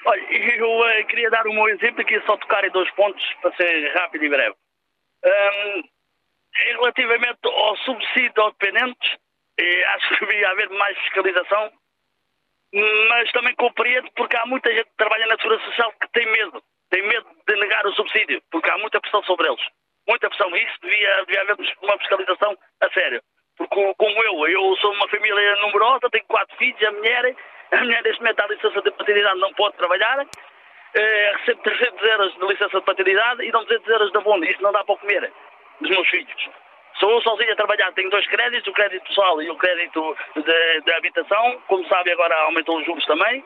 [SPEAKER 11] Olha, eu uh, queria dar o meu exemplo aqui, só tocar em dois pontos para ser rápido e breve. Um, relativamente ao subsídio aos dependentes, eh, acho que devia haver mais fiscalização, mas também compreendo porque há muita gente que trabalha na Segurança Social que tem medo tem medo de negar o subsídio, porque há muita pressão sobre eles. Muita pressão. Isso devia, devia haver uma fiscalização a sério. Porque, como eu, eu sou uma família numerosa, tenho quatro filhos, a mulher, a mulher neste momento está licença de paternidade, não pode trabalhar, eh, recebe 300 euros de licença de paternidade e dão 200 euros de abono. Isso não dá para comer dos meus filhos. Sou eu sozinho a trabalhar, tenho dois créditos, o crédito pessoal e o crédito de habitação. Como sabe, agora aumentou os juros também.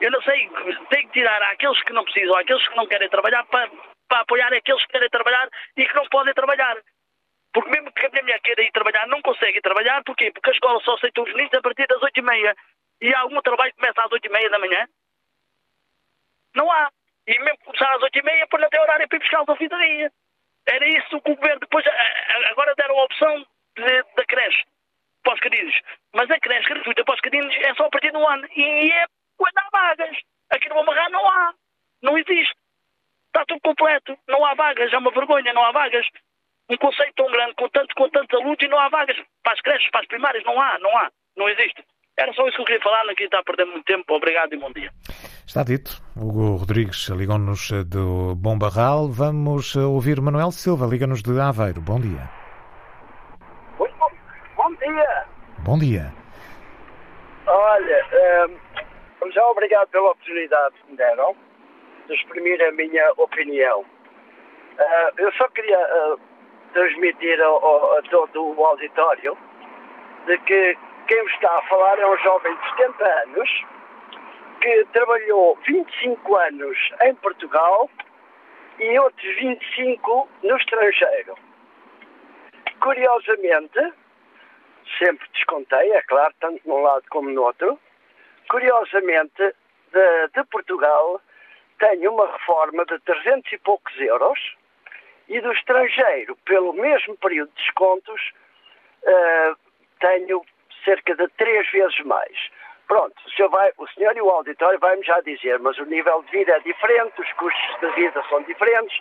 [SPEAKER 11] Eu não sei, tem que tirar aqueles que não precisam, aqueles que não querem trabalhar para, para apoiar aqueles que querem trabalhar e que não podem trabalhar. Porque mesmo que a minha mulher queira ir trabalhar, não consegue trabalhar, porquê? Porque a escola só aceita os meninos a partir das oito e meia. E há algum trabalho que começa às oito e meia da manhã? Não há. E mesmo começar às oito e meia, por não ter horário para ir buscar ao fim do dia. Era isso que o governo depois, agora deram a opção de, da creche para os. Mas a creche gratuita para os é só a partir do ano. E é quando há vagas. Aqui no Amarrar não há. Não existe. Está tudo completo. Não há vagas. É uma vergonha. Não há vagas. Um conceito tão grande, com, tanto, com tanta luta e não há vagas. Para as creches, para as primárias, não há. Não há. Não existe. Era só isso que eu queria falar. Não queria estar a perder muito tempo. Obrigado e bom dia.
[SPEAKER 2] Está dito. Hugo Rodrigues ligou-nos do Bom Barral. Vamos ouvir Manuel Silva. Liga-nos de Aveiro. Bom dia.
[SPEAKER 12] Bom dia.
[SPEAKER 2] Bom dia.
[SPEAKER 12] Olha, um, já obrigado pela oportunidade que me deram de exprimir a minha opinião. Uh, eu só queria uh, transmitir ao, a todo o auditório de que quem está a falar é um jovem de 70 anos que trabalhou 25 anos em Portugal e outros 25 no estrangeiro. Curiosamente, sempre descontei, é claro, tanto num lado como no outro. Curiosamente, de, de Portugal, tenho uma reforma de 300 e poucos euros e do estrangeiro, pelo mesmo período de descontos, uh, tenho cerca de três vezes mais. Pronto, o senhor, vai, o senhor e o auditório vai-me já dizer, mas o nível de vida é diferente, os custos de vida são diferentes.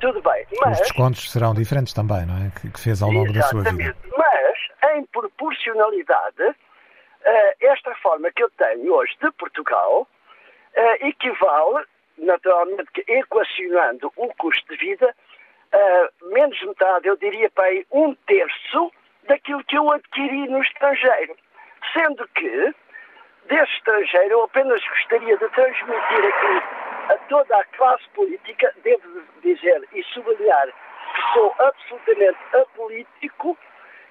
[SPEAKER 12] Tudo bem. Mas,
[SPEAKER 2] Os descontos serão diferentes também, não é? Que, que fez ao longo da sua vida.
[SPEAKER 12] Mas, em proporcionalidade, uh, esta forma que eu tenho hoje de Portugal uh, equivale, naturalmente, equacionando o custo de vida, menos metade, eu diria para aí um terço daquilo que eu adquiri no estrangeiro. Sendo que, desse estrangeiro, eu apenas gostaria de transmitir aqui a toda a classe política, devo dizer e sublinhar que sou absolutamente apolítico,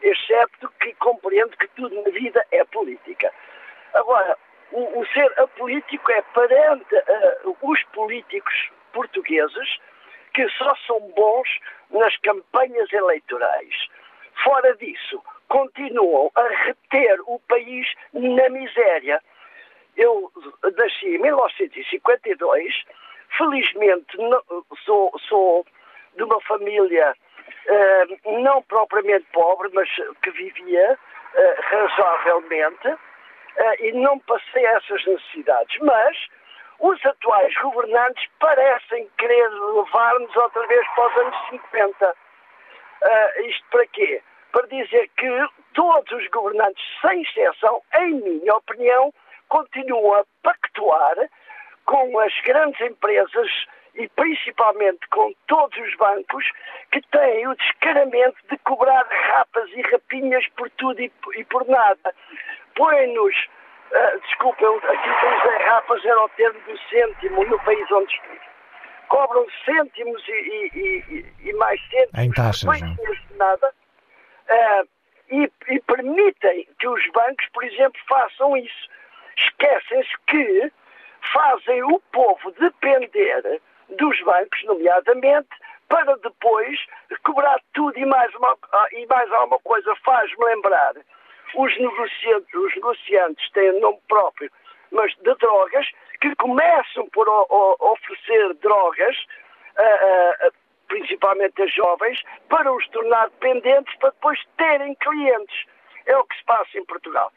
[SPEAKER 12] excepto que compreendo que tudo na vida é política. Agora, o, o ser apolítico é perante uh, os políticos portugueses que só são bons nas campanhas eleitorais. Fora disso, continuam a reter o país na miséria. Eu nasci em 1952, felizmente sou, sou de uma família uh, não propriamente pobre, mas que vivia uh, razoavelmente uh, e não passei essas necessidades. Mas os atuais governantes parecem querer levar-nos outra vez para os anos 50. isto para quê? Para dizer que todos os governantes, sem exceção, em minha opinião, continuam a pactuar com as grandes empresas e principalmente com todos os bancos que têm o descaramento de cobrar rapas e rapinhas por tudo e, e por nada. Põe-nos, uh, desculpa, aqui usei rapas era o termo do cêntimo no país onde estive. Cobram cêntimos e, e, e mais cêntimos
[SPEAKER 2] em taxas,
[SPEAKER 12] não? nada uh, e permitem que os bancos, por exemplo, façam isso esquecem-se que fazem o povo depender dos bancos, nomeadamente, para depois cobrar tudo e mais, uma, e mais alguma coisa. Faz-me lembrar, os negociantes, os negociantes têm nome próprio, mas de drogas, que começam por o, o, oferecer drogas, uh, uh, principalmente a jovens, para os tornar dependentes, para depois terem clientes. É o que se passa em Portugal.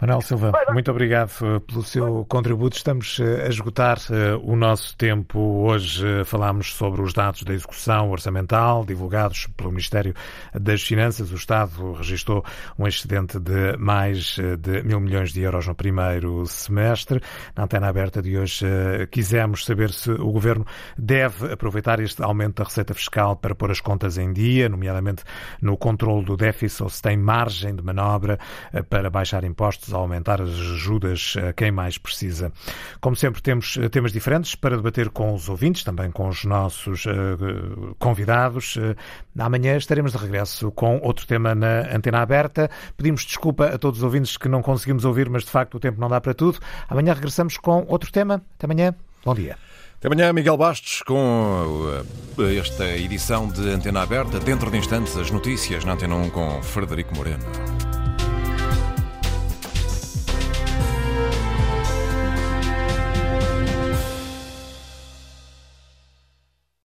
[SPEAKER 2] Manuel Silva, muito obrigado eh, pelo seu contributo. Estamos eh, a esgotar eh, o nosso tempo. Hoje falámos sobre os dados da execução orçamental divulgados pelo Ministério das Finanças. O Estado registrou um excedente de mais de mil milhões de euros no primeiro semestre. Na antena aberta de hoje quisemos saber se o Governo deve aproveitar este aumento da receita fiscal para pôr as contas em dia, nomeadamente no controle do déficit, ou se tem margem de manobra para baixar impostos aumentar as ajudas a quem mais precisa. Como sempre, temos eh, temas diferentes para debater com os ouvintes, também com os nossos uh, convidados. Uh, amanhã estaremos de regresso com outro tema na antena aberta. Pedimos desculpa a todos os ouvintes que não conseguimos ouvir, mas de facto o tempo não dá para tudo. Amanhã regressamos com outro tema. Até amanhã. Bom dia.
[SPEAKER 1] Até amanhã, Miguel Bastos, com esta edição de Antena Aberta. Dentro de instantes, as notícias na Antena 1 com Frederico Moreno.